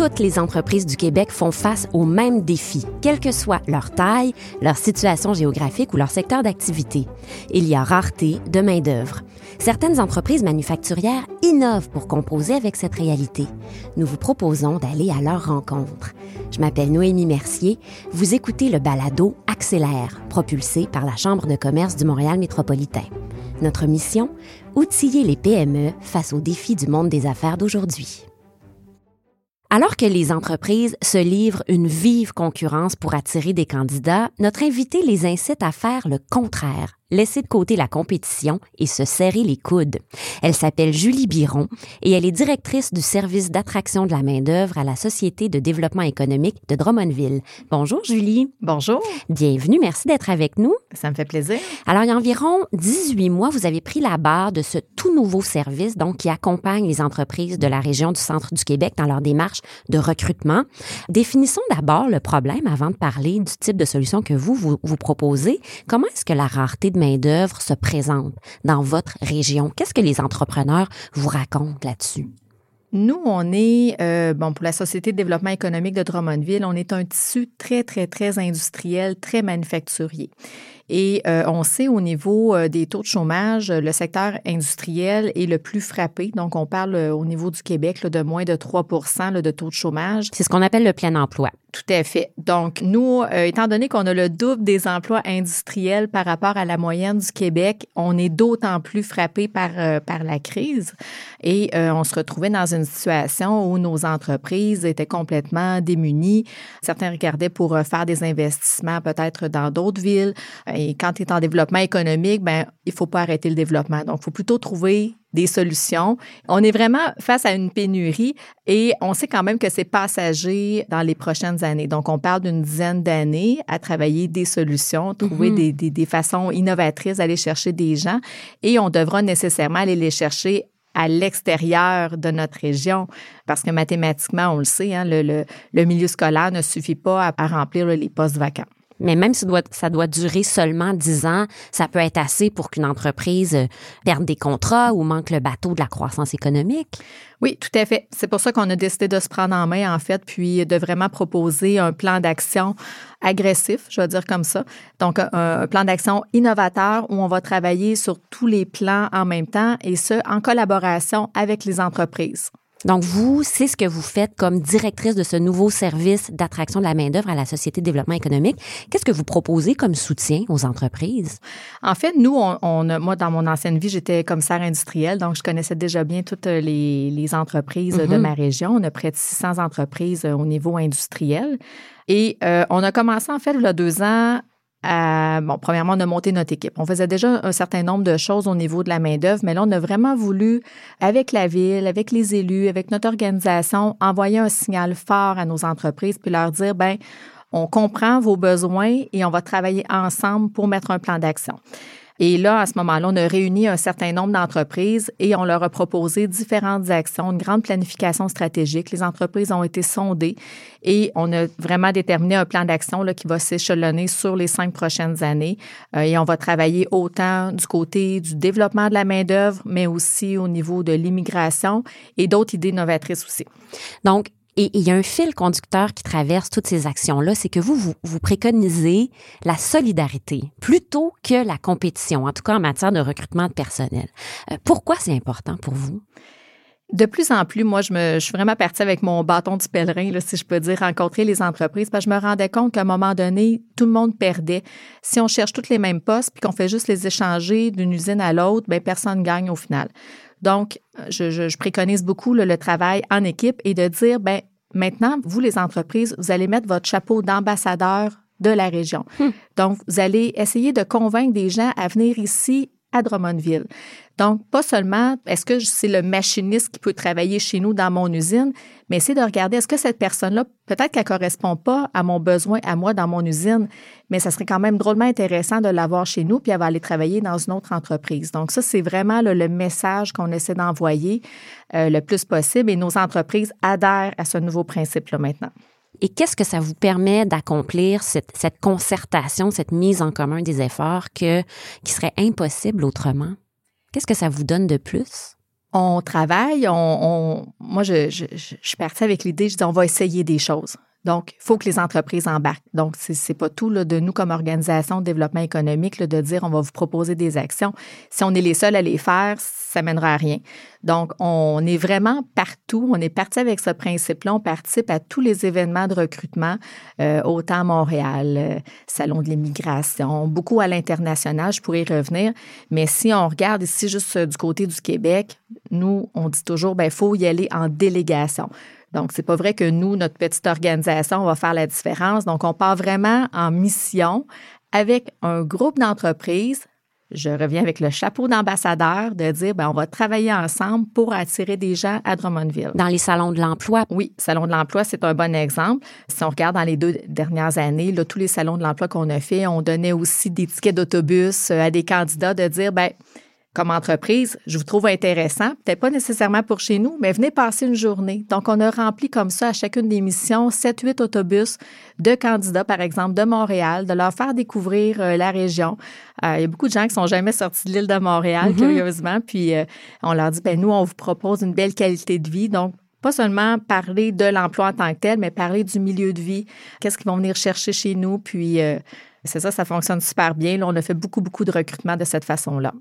toutes les entreprises du Québec font face aux mêmes défis, quelle que soit leur taille, leur situation géographique ou leur secteur d'activité. Il y a rareté de main-d'œuvre. Certaines entreprises manufacturières innovent pour composer avec cette réalité. Nous vous proposons d'aller à leur rencontre. Je m'appelle Noémie Mercier. Vous écoutez le balado Accélère, propulsé par la Chambre de commerce du Montréal métropolitain. Notre mission Outiller les PME face aux défis du monde des affaires d'aujourd'hui. Alors que les entreprises se livrent une vive concurrence pour attirer des candidats, notre invité les incite à faire le contraire, laisser de côté la compétition et se serrer les coudes. Elle s'appelle Julie Biron et elle est directrice du service d'attraction de la main-d'œuvre à la Société de développement économique de Drummondville. Bonjour Julie. Bonjour. Bienvenue, merci d'être avec nous. Ça me fait plaisir. Alors, il y a environ 18 mois, vous avez pris la barre de ce tout nouveau service donc qui accompagne les entreprises de la région du centre du Québec dans leur démarche de recrutement. Définissons d'abord le problème avant de parler du type de solution que vous vous, vous proposez. Comment est-ce que la rareté de main-d'œuvre se présente dans votre région? Qu'est-ce que les entrepreneurs vous racontent là-dessus? Nous, on est, euh, bon, pour la Société de développement économique de Drummondville, on est un tissu très, très, très industriel, très manufacturier. Et euh, on sait au niveau euh, des taux de chômage, le secteur industriel est le plus frappé. Donc, on parle euh, au niveau du Québec là, de moins de 3 là, de taux de chômage. C'est ce qu'on appelle le plein emploi. Tout à fait. Donc, nous, étant donné qu'on a le double des emplois industriels par rapport à la moyenne du Québec, on est d'autant plus frappé par, par la crise. Et on se retrouvait dans une situation où nos entreprises étaient complètement démunies. Certains regardaient pour faire des investissements peut-être dans d'autres villes. Et quand tu es en développement économique, ben il faut pas arrêter le développement. Donc, il faut plutôt trouver des solutions. On est vraiment face à une pénurie et on sait quand même que c'est passager dans les prochaines années. Donc, on parle d'une dizaine d'années à travailler des solutions, trouver Mhm. des, des, des façons innovatrices d'aller chercher des gens et on devra nécessairement aller les chercher à l'extérieur de notre région, parce que mathématiquement, on le sait, hein, le, le, le milieu scolaire ne suffit pas à, remplir les postes vacants. Mais même si ça doit, durer seulement 10 ans, ça peut être assez pour qu'une entreprise euh, perde des contrats ou manque le bateau de la croissance économique. Oui, tout à fait. C'est pour ça qu'on a décidé de se prendre en main, en fait, puis de vraiment proposer un plan d'action agressif, je vais dire comme ça. Donc, un, un plan d'action innovateur où on va travailler sur tous les plans en même temps et ce, en collaboration avec les entreprises. Donc, vous, c'est ce que vous faites comme directrice de ce nouveau service d'attraction de la main-d'œuvre à la Société de développement économique. Qu'est-ce que vous proposez comme soutien aux entreprises? En fait, nous, on, on a- moi, dans mon ancienne vie, j'étais commissaire industriel, donc je connaissais déjà bien toutes les, les entreprises de Mhm. ma région. On a près de 600 entreprises euh, au niveau industriel. Et euh, on a commencé, en fait, il y a deux ans, à, bon, premièrement, on a monté notre équipe. On faisait déjà un certain nombre de choses au niveau de la main-d'œuvre, mais là, on a vraiment voulu, avec la ville, avec les élus, avec notre organisation, envoyer un signal fort à nos entreprises puis leur dire, ben, on comprend vos besoins et on va travailler ensemble pour mettre un plan d'action. Et là, à ce moment-là, on a réuni un certain nombre d'entreprises et on leur a proposé différentes actions, une grande planification stratégique. Les entreprises ont été sondées et on a vraiment déterminé un plan d'action qui va s'échelonner sur les cinq prochaines années. Euh, et on va travailler autant du côté du développement de la main-d'œuvre, mais aussi au niveau de l'immigration et d'autres idées novatrices aussi. Donc, et il y a un fil conducteur qui traverse toutes ces actions-là, c'est que vous, vous, vous préconisez la solidarité plutôt que la compétition, en tout cas en matière de recrutement de personnel. Euh, pourquoi c'est important pour vous? De plus en plus, moi, je, me, je suis vraiment partie avec mon bâton du pèlerin, là, si je peux dire, rencontrer les entreprises, parce que je me rendais compte qu'à un moment donné, tout le monde perdait. Si on cherche tous les mêmes postes, puis qu'on fait juste les échanger d'une usine à l'autre, ben personne gagne au final. Donc, je, je, je préconise beaucoup là, le travail en équipe et de dire, ben maintenant, vous, les entreprises, vous allez mettre votre chapeau d'ambassadeur de la région. Donc, vous allez essayer de convaincre des gens à venir ici à Drummondville. Donc, pas seulement est-ce que c'est le machiniste qui peut travailler chez nous dans mon usine, mais c'est de regarder est-ce que cette personne-là, peut-être qu'elle correspond pas à mon besoin à moi dans mon usine, mais ça serait quand même drôlement intéressant de l'avoir chez nous, puis elle va aller travailler dans une autre entreprise. Donc, ça, c'est vraiment le message qu'on essaie d'envoyer euh, le plus possible et nos entreprises adhèrent à ce nouveau principe-là maintenant. Et qu'est-ce que ça vous permet d'accomplir cette, concertation, cette mise en commun des efforts que, qui serait impossible autrement? Qu'est-ce que ça vous donne de plus? On travaille, on, moi, je, je, je, suis partie avec l'idée, je dis, on va essayer des choses. Donc, il faut que les entreprises embarquent. Donc, ce n'est pas tout là, de nous comme organisation de développement économique de dire on va vous proposer des actions. Si on est les seuls à les faire, ça mènera à rien. Donc, on est vraiment partout. On est parti avec ce principe-là. On participe à tous les événements de recrutement, euh, autant à Montréal, euh, Salon de l'immigration, beaucoup à l'international. Je pourrais y revenir. Mais si on regarde ici juste euh, du côté du Québec, nous, on dit toujours, ben, il faut y aller en délégation. Donc, c'est pas vrai que nous, notre petite organisation, on va faire la différence. Donc, on part vraiment en mission avec un groupe d'entreprises. Je reviens avec le chapeau d'ambassadeur de dire, ben, on va travailler ensemble pour attirer des gens à Drummondville. Dans les salons de l'emploi. Oui, salon de l'emploi, c'est un bon exemple. Si on regarde dans les deux dernières années, là, tous les salons de l'emploi qu'on a fait, on donnait aussi des tickets d'autobus à des candidats de dire, ben, comme entreprise, je vous trouve intéressant, peut-être pas nécessairement pour chez nous, mais venez passer une journée. Donc, on a rempli comme ça à chacune des missions 7-8 autobus de candidats, par exemple, de Montréal, de leur faire découvrir euh, la région. Euh, il y a beaucoup de gens qui sont jamais sortis de l'île de Montréal, mm-hmm. curieusement, puis euh, on leur dit, ben nous, on vous propose une belle qualité de vie. Donc, pas seulement parler de l'emploi en tant que tel, mais parler du milieu de vie, qu'est-ce qu'ils vont venir chercher chez nous, puis c'est ça, ça fonctionne super bien. Là, on a fait beaucoup, beaucoup de recrutement de cette façon-là.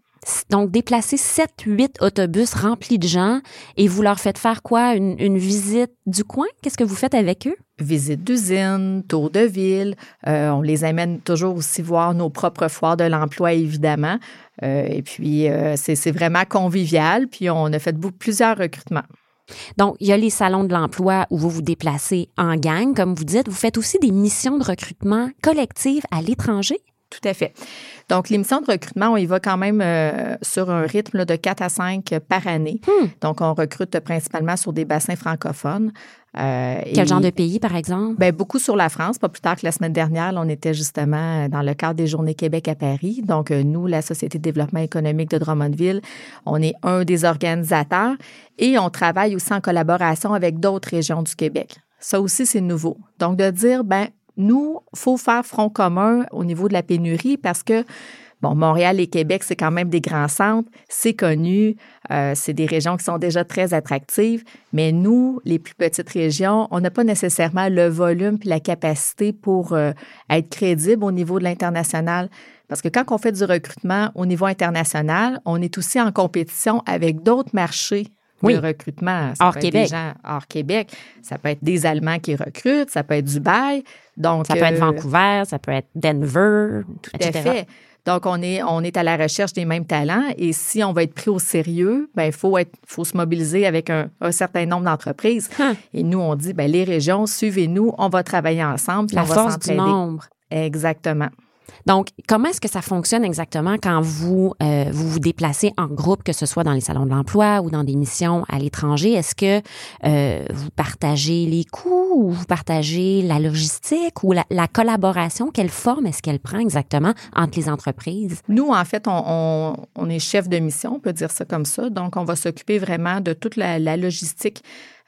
Donc, déplacer 7, 8 autobus remplis de gens et vous leur faites faire quoi? Une, visite du coin? Qu'est-ce que vous faites avec eux? Visite d'usine, tour de ville. Euh, on les amène toujours aussi voir nos propres foires de l'emploi, évidemment. Euh, et puis, euh, c'est vraiment convivial. Puis, on a fait plusieurs recrutements. Donc, il y a les salons de l'emploi où vous vous déplacez en gang, comme vous dites. Vous faites aussi des missions de recrutement collectives à l'étranger? Tout à fait. Donc, les missions de recrutement, on y va quand même euh, sur un rythme de 4 à 5 par année. Hmm. Donc, on recrute principalement sur des bassins francophones. Euh, Quel genre de pays, par exemple? Bien, beaucoup sur la France. Pas plus tard que la semaine dernière, on était justement dans le cadre des Journées Québec à Paris. Donc, euh, nous, la Société de développement économique de Drummondville, on est un des organisateurs et on travaille aussi en collaboration avec d'autres régions du Québec. Ça aussi, c'est nouveau. Donc, de dire, ben nous, faut faire front commun au niveau de la pénurie parce que Bon, Montréal et Québec, c'est quand même des grands centres, c'est connu, euh, c'est des régions qui sont déjà très attractives, mais nous, les plus petites régions, on n'a pas nécessairement le volume et la capacité pour euh, être crédible au niveau de l'international. Parce que quand on fait du recrutement au niveau international, on est aussi en compétition avec d'autres marchés oui. de recrutement. hors Québec. hors Québec. Ça peut être des Allemands qui recrutent, ça peut être Dubaï. Donc, ça peut être euh, Vancouver, ça peut être Denver, tout à fait. Donc, on est, on est à la recherche des mêmes talents et si on va être pris au sérieux, ben il faut, être, faut se mobiliser avec un, certain nombre d'entreprises. Hein. Et nous, on dit, ben les régions, suivez-nous, on va travailler ensemble. La force du nombre. Exactement. Donc, comment est-ce que ça fonctionne exactement quand vous, euh, vous vous déplacez en groupe, que ce soit dans les salons de l'emploi ou dans des missions à l'étranger? Est-ce que euh, vous partagez les coûts ou vous partagez la logistique ou la, collaboration? Quelle forme est-ce qu'elle prend exactement entre les entreprises? Nous, en fait, on, est chef de mission, on peut dire ça comme ça. Donc, on va s'occuper vraiment de toute la, logistique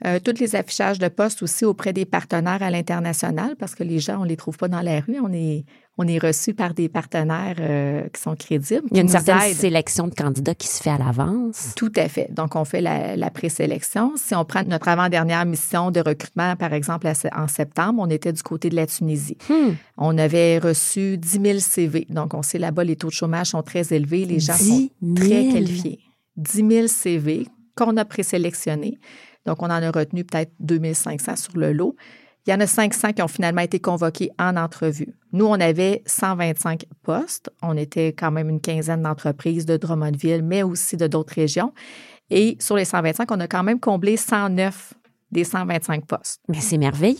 euh, tous les affichages de postes aussi auprès des partenaires à l'international parce que les gens, on les trouve pas dans la rue. On est, on est reçu par des partenaires euh, qui sont crédibles. Il y a une certaine sélection de candidats qui se fait à l'avance. Tout à fait. Donc, on fait la, la présélection. Si on prend notre avant-dernière mission de recrutement, par exemple, en septembre, on était du côté de la Tunisie. Hmm. On avait reçu 10 000 CV. Donc, on sait là-bas, les taux de chômage sont très élevés. Les gens sont très qualifiés. 10 000 CV qu'on a présélectionnés. Donc, on en a retenu peut-être 2500 sur le lot. Il y en a 500 qui ont finalement été convoqués en entrevue. Nous, on avait 125 postes. On était quand même une quinzaine d'entreprises de Drummondville, mais aussi de d'autres régions. Et sur les 125, on a quand même comblé 109 des 125 postes. Mais c'est merveilleux.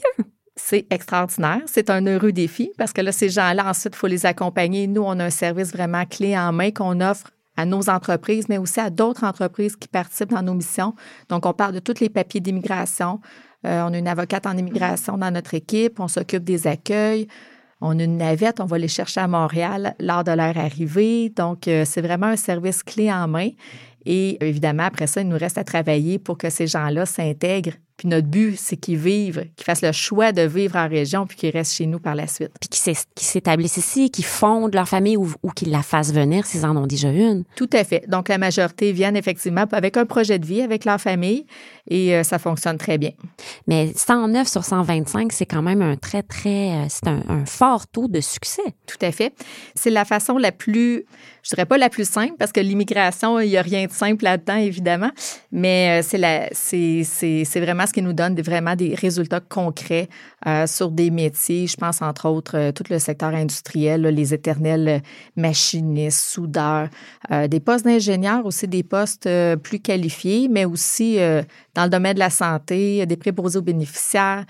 C'est extraordinaire. C'est un heureux défi parce que là, ces gens-là, ensuite, il faut les accompagner. Nous, on a un service vraiment clé en main qu'on offre à nos entreprises, mais aussi à d'autres entreprises qui participent dans nos missions. Donc, on parle de tous les papiers d'immigration. Euh, on a une avocate en immigration dans notre équipe. On s'occupe des accueils. On a une navette. On va les chercher à Montréal lors de leur arrivée. Donc, euh, c'est vraiment un service clé en main. Et évidemment, après ça, il nous reste à travailler pour que ces gens-là s'intègrent Puis notre but, c'est qu'ils vivent, qu'ils fassent le choix de vivre en région puis qu'ils restent chez nous par la suite. Puis qu'ils s'établissent ici, qu'ils fondent leur famille ou, qu'ils la fassent venir s'ils en ont déjà une. Tout à fait. Donc, la majorité viennent effectivement avec un projet de vie avec leur famille et euh, ça fonctionne très bien. Mais 109 sur 125, c'est quand même un très, très, euh, c'est un, un, fort taux de succès. Tout à fait. C'est la façon la plus, je dirais pas la plus simple parce que l'immigration, il y a rien de simple là-dedans, évidemment, mais euh, c'est la, c'est, c'est, c'est vraiment ce qui nous donne vraiment des résultats concrets euh, sur des métiers. Je pense entre autres euh, tout le secteur industriel, les éternels machinistes, soudeurs, euh, des postes d'ingénieurs aussi, des postes plus qualifiés, mais aussi dans le domaine de la santé, des préposés aux bénéficiaires.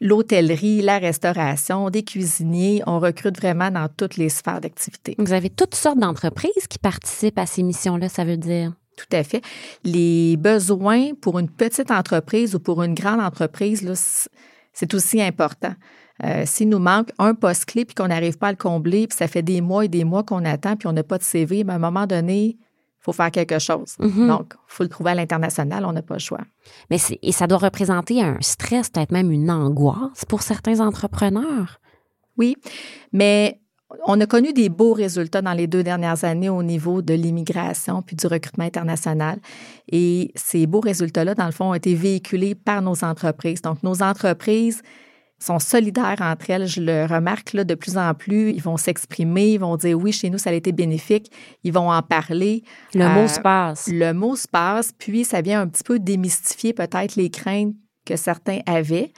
l'hôtellerie, la restauration, des cuisiniers. On recrute vraiment dans toutes les sphères d'activité. Vous avez toutes sortes d'entreprises qui participent à ces missions-là, ça veut dire? Tout à fait. Les besoins pour une petite entreprise ou pour une grande entreprise, c'est aussi important. Euh, s'il nous manque un poste clé puis qu'on n'arrive pas à le combler, puis ça fait des mois et des mois qu'on attend puis on n'a pas de CV, mais à un moment donné, il faut faire quelque chose. Mm-hmm. Donc, il faut le trouver à l'international, on n'a pas le choix. Mais et ça doit représenter un stress, peut-être même une angoisse pour certains entrepreneurs? Oui, mais on a connu des beaux résultats dans les deux dernières années au niveau de l'immigration puis du recrutement international. Et ces beaux résultats-là, dans le fond, ont été véhiculés par nos entreprises. Donc, nos entreprises sont solidaires entre elles. Je le remarque là, de plus en plus. Ils vont s'exprimer, ils vont dire oui, chez nous, ça a été bénéfique. Ils vont en parler. Le mot se passe. Le mot se passe, puis ça vient un petit peu démystifier peut-être les craintes que certains avaient.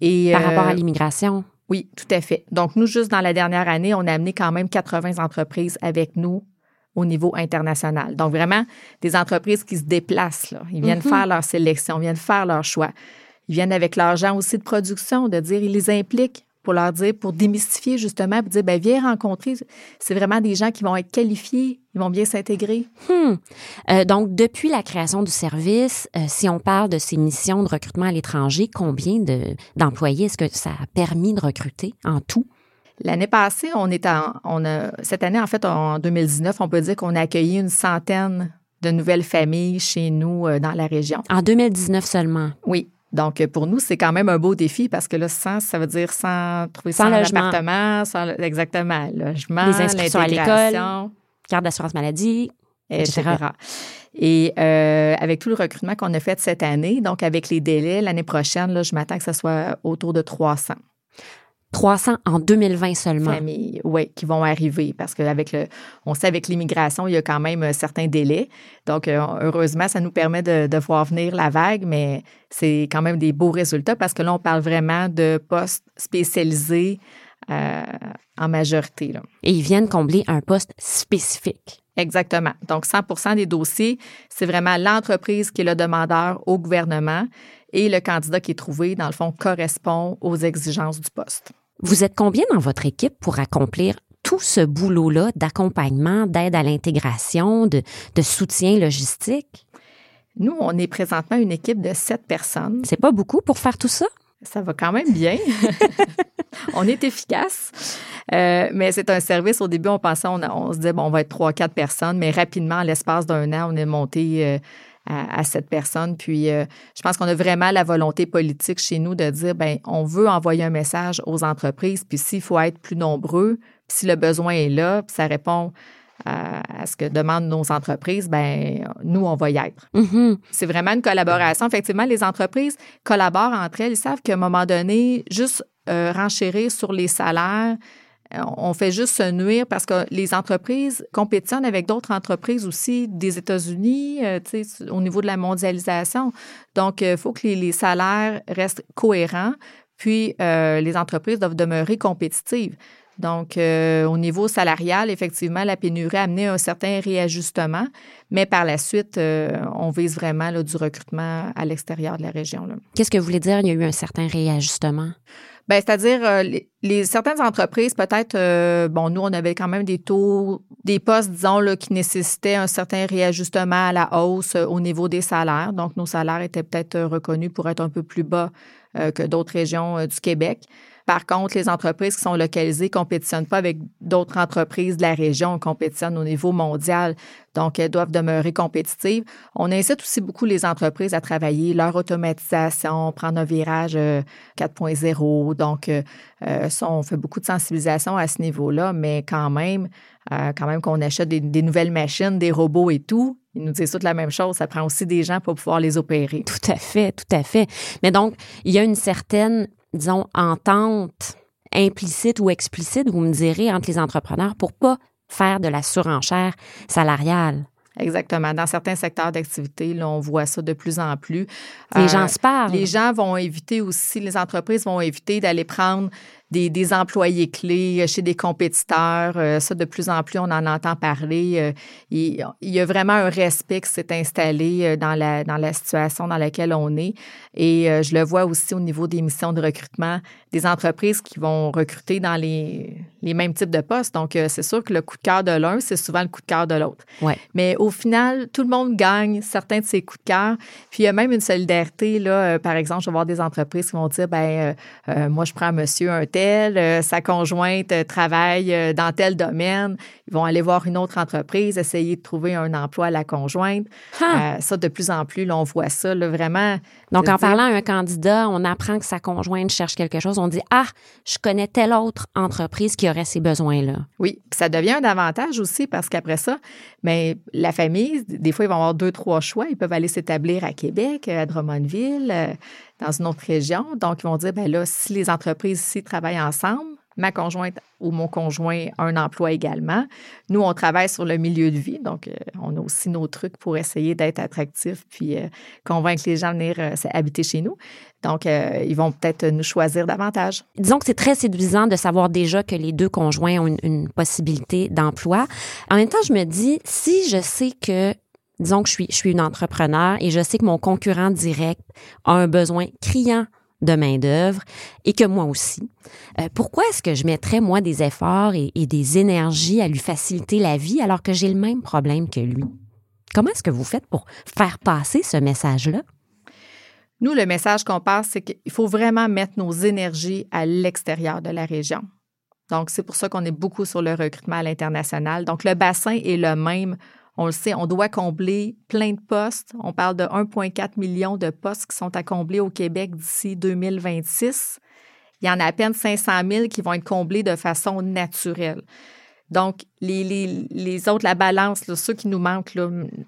Et, Par rapport à euh, l'immigration. Oui, tout à fait. Donc, nous, juste dans la dernière année, on a amené quand même 80 entreprises avec nous au niveau international. Donc, vraiment, des entreprises qui se déplacent. Là. Ils viennent mm-hmm. faire leur sélection, ils viennent faire leur choix. Ils viennent avec l'argent aussi de production, de dire, ils les impliquent pour leur dire, pour démystifier justement, pour dire, ben viens rencontrer. C'est vraiment des gens qui vont être qualifiés, ils vont bien s'intégrer. Hmm. Euh, donc, depuis la création du service, euh, si on parle de ces missions de recrutement à l'étranger, combien d'employés est-ce que ça a permis de recruter en tout? L'année passée, on est en, on a, cette année, en fait, en 2019, on peut dire qu'on a accueilli une centaine de nouvelles familles chez nous euh, dans la région. En 2019 seulement? Oui. Donc, pour nous, c'est quand même un beau défi parce que là, sans, ça veut dire sans trouver sans, appartement, sans, exactement, logement, les inscriptions à l'école, carte d'assurance maladie, etc. Et euh, avec tout le recrutement qu'on a fait cette année, donc avec les délais, l'année prochaine, là, je m'attends que ce soit autour de 300. 300 en 2020 seulement. Familles, oui, qui vont arriver parce qu'avec le, on sait avec l'immigration, il y a quand même certains délais. Donc, euh, heureusement, ça nous permet de, voir venir la vague, mais c'est quand même des beaux résultats parce que là, on parle vraiment de postes spécialisés euh, en majorité. Et ils viennent combler un poste spécifique. Exactement. Donc, 100% des dossiers, c'est vraiment l'entreprise qui est le demandeur au gouvernement et le candidat qui est trouvé, dans le fond, correspond aux exigences du poste. Vous êtes combien dans votre équipe pour accomplir tout ce boulot-là d'accompagnement, d'aide à l'intégration, de, soutien logistique? Nous, on est présentement une équipe de sept personnes. C'est pas beaucoup pour faire tout ça? Ça va quand même bien. on est efficace. Euh, mais c'est un service. Au début, on pensait, on, se disait, bon, on va être trois, quatre personnes, mais rapidement, à l'espace d'un an, on est monté euh, à, cette personne. Puis, euh, je pense qu'on a vraiment la volonté politique chez nous de dire, ben, on veut envoyer un message aux entreprises. Puis, s'il faut être plus nombreux, puis si le besoin est là, puis ça répond à, ce que demandent nos entreprises, ben nous, on va y être. Mm-hmm. C'est vraiment une collaboration. Effectivement, les entreprises collaborent entre elles. Ils savent qu'à un moment donné, juste euh, renchérir sur les salaires, on fait juste se nuire parce que les entreprises compétitionnent avec d'autres entreprises aussi des États-Unis euh, au niveau de la mondialisation. Donc, il faut que les, salaires restent cohérents, puis les entreprises doivent demeurer compétitives. Donc, au niveau salarial, effectivement, la pénurie a amené un certain réajustement, mais par la suite, on vise vraiment du recrutement à l'extérieur de la région. Qu'est-ce que vous voulez dire, il y a eu un certain réajustement? Ben, c'est-à-dire euh, les, certaines entreprises, peut-être, euh, bon, nous, on avait quand même des taux, des postes, disons, là, qui nécessitaient un certain réajustement à la hausse euh, au niveau des salaires. Donc, nos salaires étaient peut-être reconnus pour être un peu plus bas que d'autres régions du Québec. Par contre, les entreprises qui sont localisées ne compétitionnent pas avec d'autres entreprises de la région, compétitionnent au niveau mondial. Donc, elles doivent demeurer compétitives. On incite aussi beaucoup les entreprises à travailler leur automatisation, prendre un virage 4.0. Euh, Donc, euh, euh, on fait beaucoup de sensibilisation à ce niveau-là, mais quand même, quand même qu'on achète des, des, nouvelles machines, des robots et tout, ils nous disent toutes la même chose. Ça prend aussi des gens pour pouvoir les opérer. Tout à fait, tout à fait. Mais donc, il y a une certaine disons, entente implicite ou explicite, vous me direz, entre les entrepreneurs pour pas faire de la surenchère salariale. Exactement. Dans certains secteurs d'activité, on voit ça de plus en plus. Les gens euh, se parlent. Les gens vont éviter aussi, les entreprises vont éviter d'aller prendre des, employés clés euh, chez des compétiteurs. Euh, ça, de plus en plus, on en entend parler. Euh, il, y a vraiment un respect qui s'est installé dans la, dans la situation dans laquelle on est. Et je le vois aussi au niveau des missions de recrutement, des entreprises qui vont recruter dans les, les mêmes types de postes. Donc, c'est sûr que le coup de cœur de l'un, c'est souvent le coup de cœur de l'autre. Ouais. Mais au final, tout le monde gagne certains de ses coups de cœur. Puis, il y a même une solidarité. Là, par exemple, je vais voir des entreprises qui vont dire, ben moi, je prends monsieur un euh, sa conjointe euh, travaille euh, dans tel domaine. Ils vont aller voir une autre entreprise, essayer de trouver un emploi à la conjointe. ça, de plus en plus, on voit ça vraiment. Donc, en parlant à un candidat, on apprend que sa conjointe cherche quelque chose. On dit Ah, je connais telle autre entreprise qui aurait ces besoins-là. Oui, ça devient un avantage aussi parce qu'après ça, mais la famille, des fois, ils vont avoir deux, trois choix. Ils peuvent aller s'établir à Québec, à Drummondville, dans une autre région. Donc, ils vont dire, ben là, si les entreprises ici travaillent ensemble, ma conjointe ou mon conjoint un emploi également. Nous, on travaille sur le milieu de vie, donc euh, on a aussi nos trucs pour essayer d'être attractifs puis euh, convaincre les gens de venir euh, habiter chez nous. Donc, ils vont peut-être nous choisir davantage. Disons que c'est très séduisant de savoir déjà que les deux conjoints ont une possibilité d'emploi. En même temps, je me dis, si je sais que disons que je suis, je suis une entrepreneur et je sais que mon concurrent direct a un besoin criant de main-d'œuvre et que moi aussi. Euh, pourquoi est-ce que je mettrais, moi, des efforts et, des énergies à lui faciliter la vie alors que j'ai le même problème que lui? Comment est-ce que vous faites pour faire passer ce message-là? Nous, le message qu'on passe, c'est qu'il faut vraiment mettre nos énergies à l'extérieur de la région. Donc, c'est pour ça qu'on est beaucoup sur le recrutement à l'international. Donc, le bassin est le même on le sait, on doit combler plein de postes. On parle de 1,4 million de postes qui sont à combler au Québec d'ici 2026. Il y en a à peine 500 000 qui vont être comblés de façon naturelle. Donc, les, les, autres, la balance, ceux qui nous manquent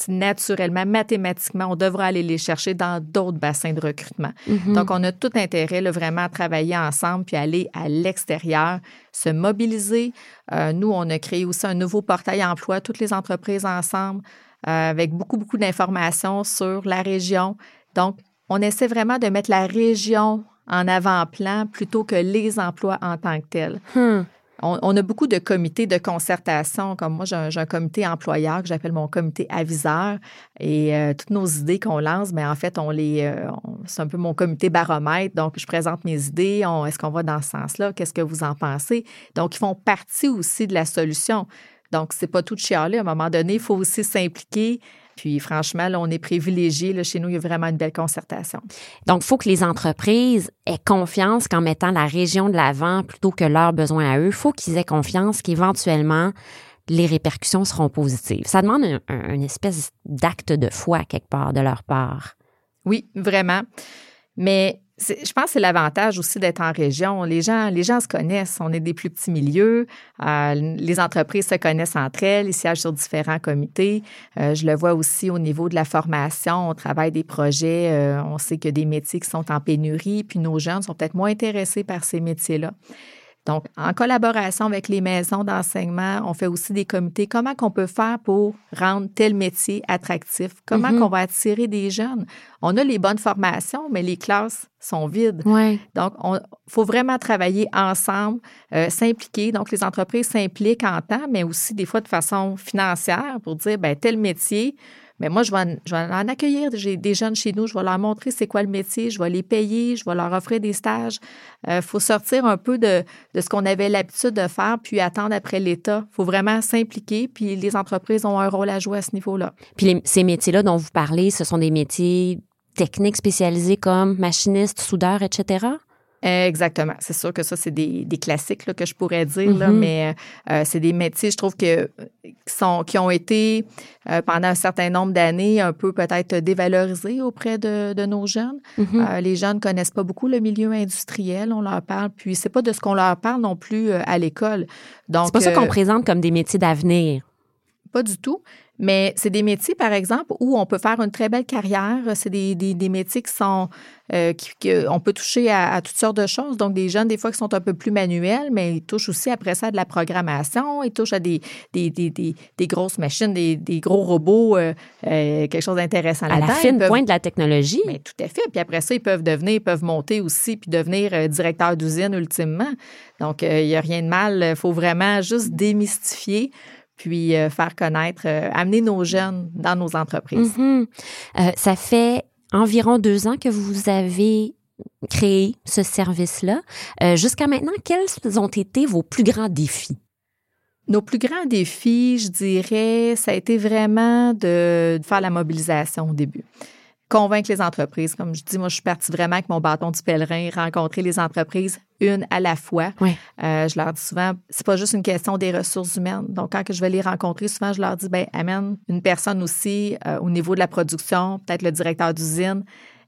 naturellement, mathématiquement, on devra aller les chercher dans d'autres bassins de recrutement. Mm-hmm. Donc, on a tout intérêt vraiment à travailler ensemble puis aller à l'extérieur, se mobiliser. Euh, nous, on a créé aussi un nouveau portail emploi, toutes les entreprises ensemble, euh, avec beaucoup, beaucoup d'informations sur la région. Donc, on essaie vraiment de mettre la région en avant-plan plutôt que les emplois en tant que tels. Hmm. On, a beaucoup de comités de concertation. Comme moi, j'ai un, comité employeur que j'appelle mon comité aviseur. Et euh, toutes nos idées qu'on lance, mais ben, en fait, on les, euh, c'est un peu mon comité baromètre. Donc, je présente mes idées. est-ce qu'on va dans ce sens-là? Qu'est-ce que vous en pensez? Donc, ils font partie aussi de la solution. Donc, c'est pas tout de chialer. À un moment donné, il faut aussi s'impliquer. Puis franchement, là, on est privilégié. chez nous, il y a vraiment une belle concertation. Donc, il faut que les entreprises aient confiance qu'en mettant la région de l'avant plutôt que leurs besoins à eux, il faut qu'ils aient confiance qu'éventuellement, les répercussions seront positives. Ça demande une espèce d'acte de foi quelque part de leur part. Oui, vraiment. Mais je pense que c'est l'avantage aussi d'être en région. Les gens, les gens se connaissent. On est des plus petits milieux. Euh, les entreprises se connaissent entre elles. Ils siègent sur différents comités. Euh, je le vois aussi au niveau de la formation. On travaille des projets. Euh, on sait qu'il y a des métiers qui sont en pénurie. Puis nos jeunes sont peut-être moins intéressés par ces métiers-là. Donc, en collaboration avec les maisons d'enseignement, on fait aussi des comités. Comment qu'on peut faire pour rendre tel métier attractif? Comment mm-hmm. qu'on va attirer des jeunes? On a les bonnes formations, mais les classes sont vides. Donc, il faut vraiment travailler ensemble, euh, s'impliquer. Donc, les entreprises s'impliquent en temps, mais aussi des fois de façon financière pour dire, ben tel métier, mais moi, je vais, en, accueillir. J'ai des jeunes chez nous, je vais leur montrer c'est quoi le métier, je vais les payer, je vais leur offrir des stages. Il euh, faut sortir un peu de, ce qu'on avait l'habitude de faire, puis attendre après l'État. Il faut vraiment s'impliquer, puis les entreprises ont un rôle à jouer à ce niveau-là. Puis ces métiers-là dont vous parlez, ce sont des métiers techniques spécialisés comme machiniste, soudeur, etc.? Exactement. C'est sûr que ça, c'est des, classiques que je pourrais dire, là, Mhm. mais euh, c'est des métiers, je trouve, que, qui, sont, qui ont été, euh, pendant un certain nombre d'années, un peu peut-être dévalorisés auprès de, de nos jeunes. Mhm. Euh, les jeunes connaissent pas beaucoup le milieu industriel, on leur parle, puis c'est pas de ce qu'on leur parle non plus euh, à l'école. Donc, C'est pas ça euh, qu'on présente comme des métiers d'avenir. Pas du tout. Mais c'est des métiers, par exemple, où on peut faire une très belle carrière. C'est des, des, des métiers qui sont. Euh, qui, que on peut toucher à, à, toutes sortes de choses. Donc, des jeunes, des fois, qui sont un peu plus manuels, mais ils touchent aussi après ça à de la programmation. Ils touchent à des, des, des, grosses machines, des, des gros robots, euh, euh, quelque chose d'intéressant À la là-dedans. fine Ils peuvent- pointe de la technologie. mais tout à fait. Puis après ça, ils peuvent devenir, ils peuvent monter aussi, puis devenir directeur d'usine ultimement. Donc, il n'y a rien de mal. Il faut vraiment juste démystifier, puis euh, faire connaître, euh, amener nos jeunes dans nos entreprises. Mhm. Euh, ça fait environ deux ans que vous avez créé ce service-là. Jusqu'à maintenant, quels ont été vos plus grands défis? Nos plus grands défis, je dirais, ça a été vraiment de faire la mobilisation au début. Convaincre les entreprises. Comme je dis, moi, je suis partie vraiment avec mon bâton du pèlerin, rencontrer les entreprises une à la fois. Euh, je leur dis souvent, c'est pas juste une question des ressources humaines. Donc, quand je vais les rencontrer, souvent, je leur dis, ben, amène une personne aussi euh, au niveau de la production, peut-être le directeur d'usine,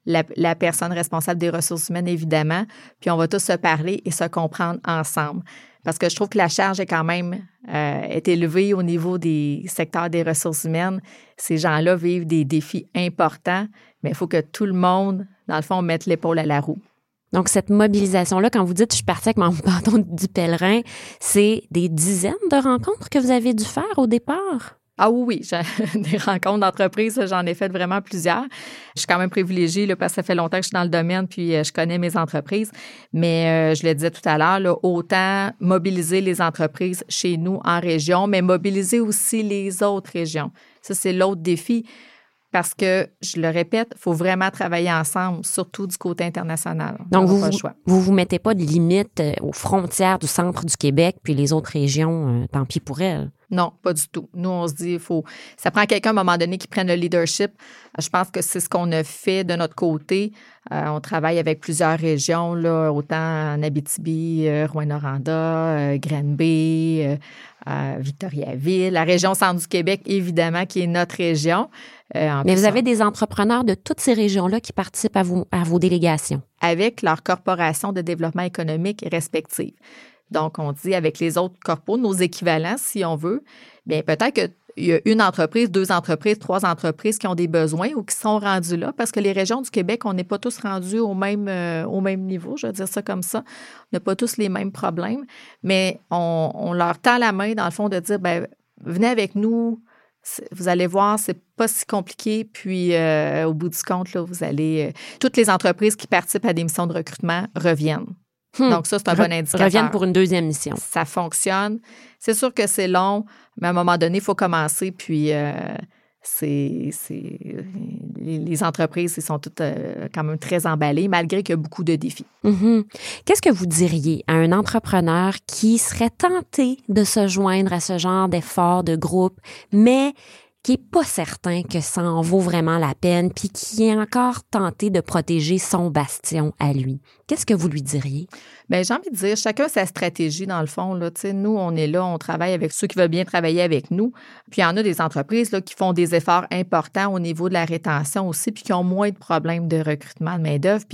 la, la personne responsable des ressources humaines, évidemment. Puis, on va tous se parler et se comprendre ensemble. Parce que je trouve que la charge est quand même euh, est élevée au niveau des secteurs des ressources humaines. Ces gens-là vivent des défis importants, mais il faut que tout le monde, dans le fond, mette l'épaule à la roue. Donc, cette mobilisation-là, quand vous dites je suis partie avec mon bâton du pèlerin, c'est des dizaines de rencontres que vous avez dû faire au départ? Ah oui, oui, des rencontres d'entreprise, j'en ai fait vraiment plusieurs. Je suis quand même privilégiée là, parce que ça fait longtemps que je suis dans le domaine, puis euh, je connais mes entreprises. Mais euh, je le disais tout à l'heure, autant mobiliser les entreprises chez nous en région, mais mobiliser aussi les autres régions. Ça, c'est l'autre défi. Parce que, je le répète, il faut vraiment travailler ensemble, surtout du côté international. Donc, On vous choix. vous vous mettez pas de limite euh, aux frontières du centre du Québec, puis les autres régions, euh, tant pis pour elles. Non, pas du tout. Nous, on se dit, il faut. Ça prend quelqu'un à un moment donné qui prenne le leadership. Je pense que c'est ce qu'on a fait de notre côté. Euh, on travaille avec plusieurs régions, là, autant en Abitibi, euh, Rouyn-Noranda, euh, Granby, euh, euh, Victoriaville, la région centre du Québec, évidemment, qui est notre région. Euh, Mais vous avez des entrepreneurs de toutes ces régions-là qui participent à, vous, à vos délégations. avec leur corporation de développement économique respective. Donc, on dit avec les autres corpos, nos équivalents, si on veut, bien peut-être qu'il y a une entreprise, deux entreprises, trois entreprises qui ont des besoins ou qui sont rendues là, parce que les régions du Québec, on n'est pas tous rendus au même, euh, au même niveau, je vais dire ça comme ça. On n'a pas tous les mêmes problèmes, mais on, leur tend la main, dans le fond, de dire, ben venez avec nous, vous allez voir, c'est pas si compliqué. Puis, euh, au bout du compte, vous allez. euh, toutes les entreprises qui participent à des missions de recrutement reviennent. Hmm. Donc, ça, c'est un Re- bon indicateur. Reviennent pour une deuxième mission. Ça fonctionne. C'est sûr que c'est long, mais à un moment donné, il faut commencer. Puis, euh, c'est, les, entreprises, ils sont toutes euh, quand même très emballées, malgré qu'il y a beaucoup de défis. Mhm. Qu'est-ce que vous diriez à un entrepreneur qui serait tenté de se joindre à ce genre d'effort de groupe, mais qui est pas certain que ça en vaut vraiment la peine, puis qui est encore tenté de protéger son bastion à lui? Qu'est-ce que vous lui diriez? Bien, j'ai envie de dire, chacun sa stratégie dans le fond. Là. Nous, on est là, on travaille avec ceux qui veulent bien travailler avec nous. Puis il y en a des entreprises qui font des efforts importants au niveau de la rétention aussi, puis qui ont moins de problèmes de recrutement de main-d'œuvre.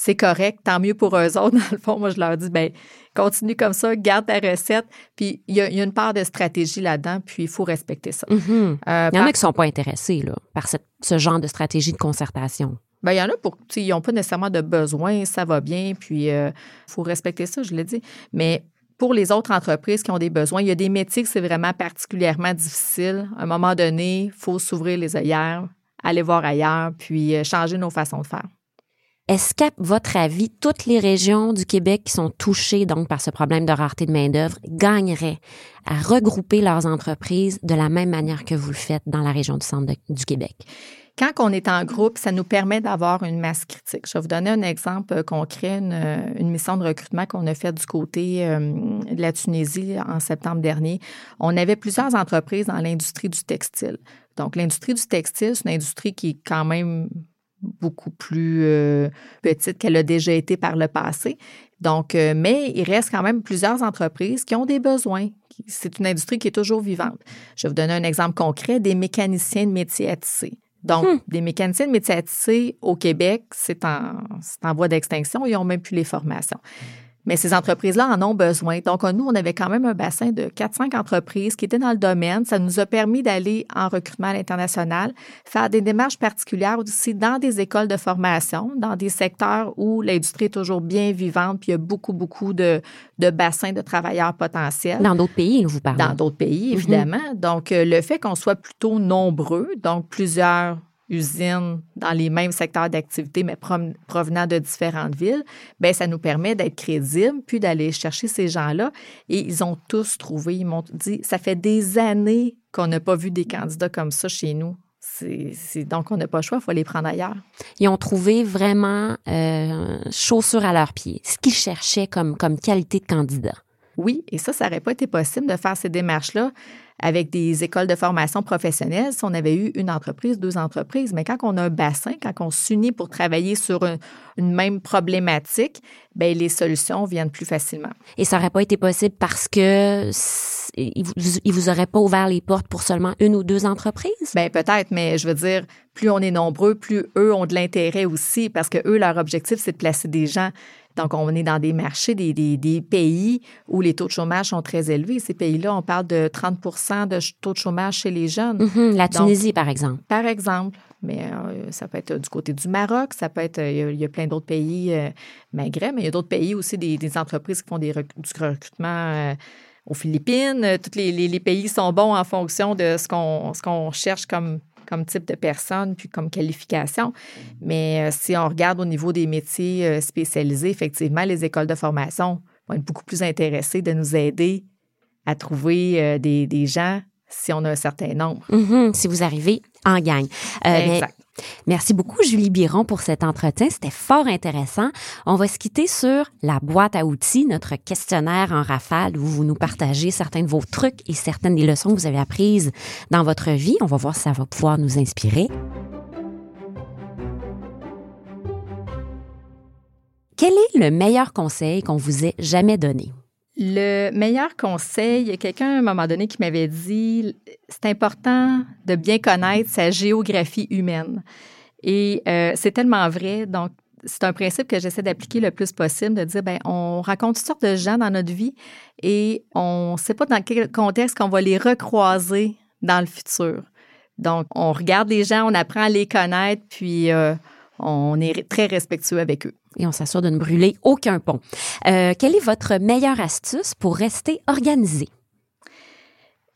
C'est correct, tant mieux pour eux autres. Dans le fond, moi, je leur dis, ben continue comme ça, garde ta recette. Puis il y, a il y a une part de stratégie là-dedans, puis il faut respecter ça. Mhm. Euh, Il y en par- a qui sont pas intéressés là, par cette- ce genre de stratégie de concertation. Ben, il y en a pour, ils n'ont pas nécessairement de besoin, ça va bien, puis il faut respecter ça, je l'ai dit. Mais pour les autres entreprises qui ont des besoins, il y a des métiers que c'est vraiment particulièrement difficile. À un moment donné, il faut s'ouvrir les œillères, aller voir ailleurs, puis euh, changer nos façons de faire. Est-ce qu'à votre avis, toutes les régions du Québec qui sont touchées donc par ce problème de rareté de main-d'œuvre gagneraient à regrouper leurs entreprises de la même manière que vous le faites dans la région du centre du Québec? Quand on est en groupe, ça nous permet d'avoir une masse critique. Je vais vous donner un exemple euh, concret, une, euh, une mission de recrutement qu'on a faite du côté euh, de la Tunisie en septembre dernier. On avait plusieurs entreprises dans l'industrie du textile. Donc, l'industrie du textile, c'est une industrie qui est quand même beaucoup plus euh, petite qu'elle a déjà été par le passé. Donc, euh, mais il reste quand même plusieurs entreprises qui ont des besoins. C'est une industrie qui est toujours vivante. Je vais vous donner un exemple concret des mécaniciens de métier à tisser. Donc, hmm. des mécaniciens de métier à tisser au Québec, c'est en, en voie d'extinction. Ils n'ont même plus les formations. Mais ces entreprises-là en ont besoin. Donc, nous, on avait quand même un bassin de 4-5 entreprises qui étaient dans le domaine. Ça nous a permis d'aller en recrutement à l'international, faire des démarches particulières aussi dans des écoles de formation, dans des secteurs où l'industrie est toujours bien vivante, puis il y a beaucoup, beaucoup de, de bassins de travailleurs potentiels. Dans d'autres pays, vous parlez. Dans d'autres pays, mhm. évidemment. Donc, euh, le fait qu'on soit plutôt nombreux, donc plusieurs usines dans les mêmes secteurs d'activité, mais provenant de différentes villes, ben ça nous permet d'être crédibles, puis d'aller chercher ces gens-là. Et ils ont tous trouvé, ils m'ont dit, ça fait des années qu'on n'a pas vu des candidats comme ça chez nous. Donc, on n'a pas le choix, il faut les prendre ailleurs. Ils ont trouvé vraiment euh, chaussures à leurs pieds, ce qu'ils cherchaient comme, comme qualité de candidat. Oui, et ça, ça n'aurait pas été possible de faire ces démarches-là avec des écoles de formation professionnelle si on avait eu une entreprise, deux entreprises. Mais quand on a un bassin, quand on s'unit pour travailler sur une, même problématique, bien, les solutions viennent plus facilement. Et ça n'aurait pas été possible parce que il vous, vous aurait pas ouvert les portes pour seulement une ou deux entreprises? Bien, peut-être, mais je veux dire, plus on est nombreux, plus eux ont de l'intérêt aussi parce que eux, leur objectif, c'est de placer des gens donc, on est dans des marchés, des, des, pays où les taux de chômage sont très élevés. Ces pays-là, on parle de 30% de taux de chômage chez les jeunes. Mm-hmm. la Tunisie, par exemple. Par exemple. Mais euh, ça peut être du côté du Maroc, ça peut être, il y a, plein d'autres pays, euh, Maghreb, mais il y a d'autres pays aussi, des, entreprises qui font des, du recrutement euh, aux Philippines. Tous les, les, pays sont bons en fonction de ce qu'on, ce qu'on cherche comme comme type de personne, puis comme qualification. Mais euh, si on regarde au niveau des métiers euh, spécialisés, effectivement, les écoles de formation vont être beaucoup plus intéressées de nous aider à trouver euh, des, des gens si on a un certain nombre. Mm-hmm. si vous arrivez en gang. exact. Merci beaucoup, Julie Biron, pour cet entretien. C'était fort intéressant. On va se quitter sur la boîte à outils, notre questionnaire en rafale où vous nous partagez certains de vos trucs et certaines des leçons que vous avez apprises dans votre vie. On va voir si ça va pouvoir nous inspirer. Quel est le meilleur conseil qu'on vous ait jamais donné? Le meilleur conseil, il y a quelqu'un à un moment donné qui m'avait dit, c'est important de bien connaître sa géographie humaine. Et euh, c'est tellement vrai. Donc, c'est un principe que j'essaie d'appliquer le plus possible, de dire, ben, on raconte toutes sortes de gens dans notre vie et on ne sait pas dans quel contexte qu'on va les recroiser dans le futur. Donc, on regarde les gens, on apprend à les connaître, puis euh, on est très respectueux avec eux et on s'assure de ne brûler aucun pont. Euh, quelle est votre meilleure astuce pour rester organisé?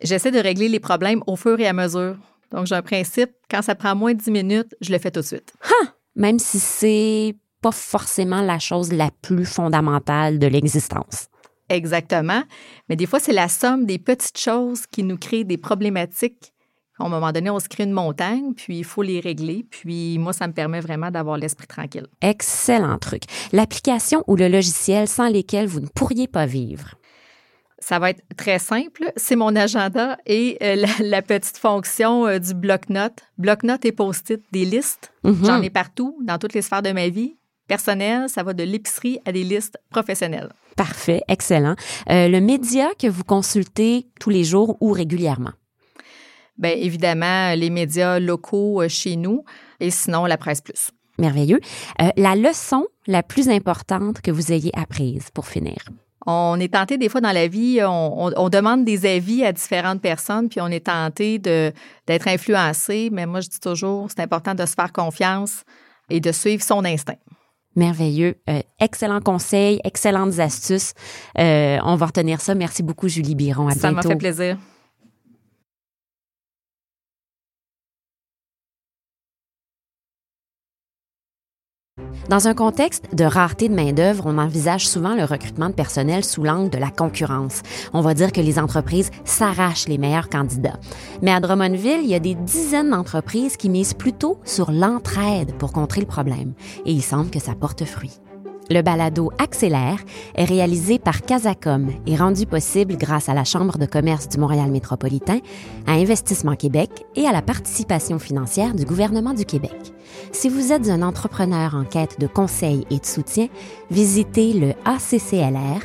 J'essaie de régler les problèmes au fur et à mesure. Donc, j'ai un principe, quand ça prend moins de 10 minutes, je le fais tout de suite. Même si c'est pas forcément la chose la plus fondamentale de l'existence. Exactement. Mais des fois, c'est la somme des petites choses qui nous créent des problématiques à un moment donné, on se crée une montagne, puis il faut les régler. Puis moi, ça me permet vraiment d'avoir l'esprit tranquille. Excellent truc. L'application ou le logiciel sans lesquels vous ne pourriez pas vivre? Ça va être très simple. C'est mon agenda et euh, la, petite fonction euh, du bloc-notes. Bloc-notes et post-it, des listes. Mhm. J'en ai partout, dans toutes les sphères de ma vie. Personnel, ça va de l'épicerie à des listes professionnelles. Parfait, excellent. Euh, le média que vous consultez tous les jours ou régulièrement? Bien, évidemment, les médias locaux euh, chez nous et sinon la presse plus. Merveilleux. Euh, la leçon la plus importante que vous ayez apprise pour finir? On est tenté des fois dans la vie, on, demande des avis à différentes personnes, puis on est tenté d'être influencé, mais moi je dis toujours, c'est important de se faire confiance et de suivre son instinct. Merveilleux. Euh, excellent conseil, excellentes astuces. on va retenir ça. Merci beaucoup, Julie Biron. À ça m'a fait plaisir. Dans un contexte de rareté de main-d'œuvre, on envisage souvent le recrutement de personnel sous l'angle de la concurrence. On va dire que les entreprises s'arrachent les meilleurs candidats. Mais à Drummondville, il y a des dizaines d'entreprises qui misent plutôt sur l'entraide pour contrer le problème. Et il semble que ça porte fruit. Le balado Accélère est réalisé par Casacom et rendu possible grâce à la Chambre de commerce du Montréal métropolitain, à Investissement Québec et à la participation financière du gouvernement du Québec. Si vous êtes un entrepreneur en quête de conseils et de soutien, visitez le acclr.ccmm.ca.